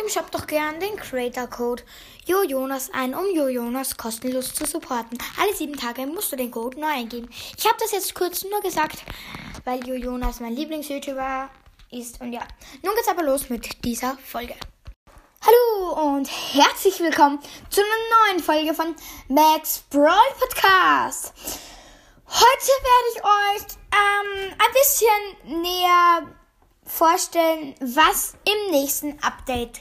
Im Shop doch gern den Creator Code JoJonas ein, um JoJonas kostenlos zu supporten. Alle sieben Tage musst du den Code neu eingeben. Ich habe das jetzt kurz nur gesagt, weil JoJonas mein Lieblings-YouTuber ist. Und ja, nun geht's aber los mit dieser Folge. Hallo und herzlich willkommen zu einer neuen Folge von Max Brawl Podcast. Heute werde ich euch ähm, ein bisschen näher vorstellen, was im nächsten Update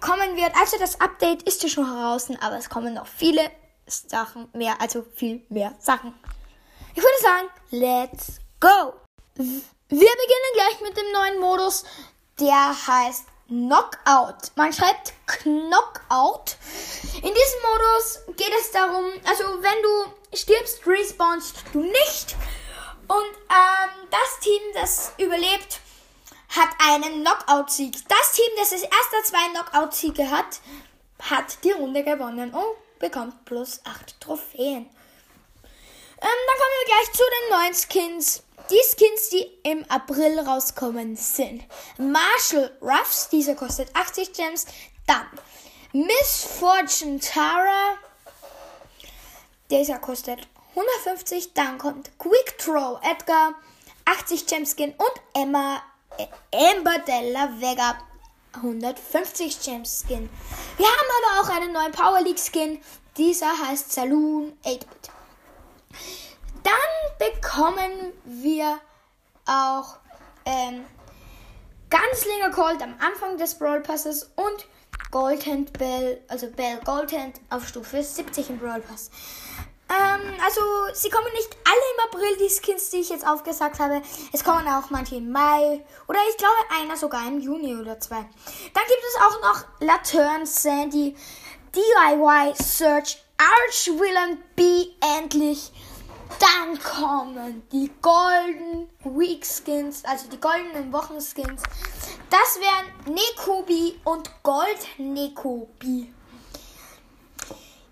kommen wird. Also das Update ist ja schon draußen, aber es kommen noch viele Sachen mehr, also viel mehr Sachen. Ich würde sagen, let's go! Wir beginnen gleich mit dem neuen Modus, der heißt Knockout. Man schreibt Knockout. In diesem Modus geht es darum, also wenn du stirbst, respawnst du nicht. Und ähm, das Team, das überlebt, hat einen Knockout-Sieg. Das Team, das als erster zwei Knockout-Siege hat, hat die Runde gewonnen und bekommt plus 8 Trophäen. Ähm, dann kommen wir gleich zu den neuen Skins. Die Skins, die im April rauskommen, sind Marshall Ruffs, dieser kostet 80 Gems. Dann Miss Fortune Tara, dieser kostet 150. Dann kommt Quick Throw Edgar, 80 Gems Skin und Emma Amber Della Vega 150 Gems Skin. Wir haben aber auch einen neuen Power League Skin. Dieser heißt Saloon 8-Bit. Dann bekommen wir auch ähm, ganz länger Cold am Anfang des Brawl Passes und Goldhand Bell, also Bell Goldhand auf Stufe 70 im Brawl Pass. Ähm, also, sie kommen nicht alle im April, die Skins, die ich jetzt aufgesagt habe. Es kommen auch manche im Mai. Oder ich glaube, einer sogar im Juni oder zwei. Dann gibt es auch noch Laterne Sandy, DIY Search, Archvillain B endlich. Dann kommen die Golden Week Skins, also die goldenen Wochenskins. Das wären Nekobi und Gold Nekobi.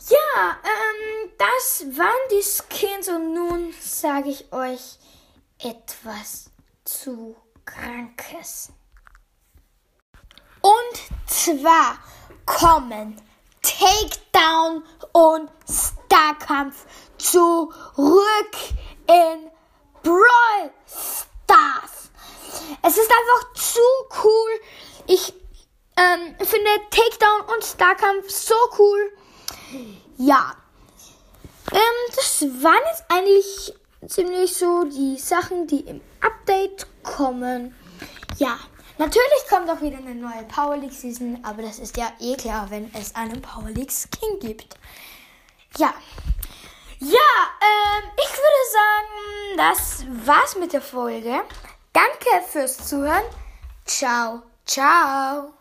Ja, ähm, das waren die Skins und nun sage ich euch etwas zu Krankes. Und zwar kommen Takedown und Starkampf zurück in Brawl Stars. Es ist einfach zu cool. Ich ähm, finde Takedown und Starkampf so cool. Ja. Ähm, das waren jetzt eigentlich ziemlich so die Sachen, die im Update kommen. Ja. Natürlich kommt auch wieder eine neue Power League Season, aber das ist ja eh klar, wenn es einen Power League Skin gibt. Ja. Ja, ähm, ich würde sagen, das war's mit der Folge. Danke fürs Zuhören. Ciao, ciao.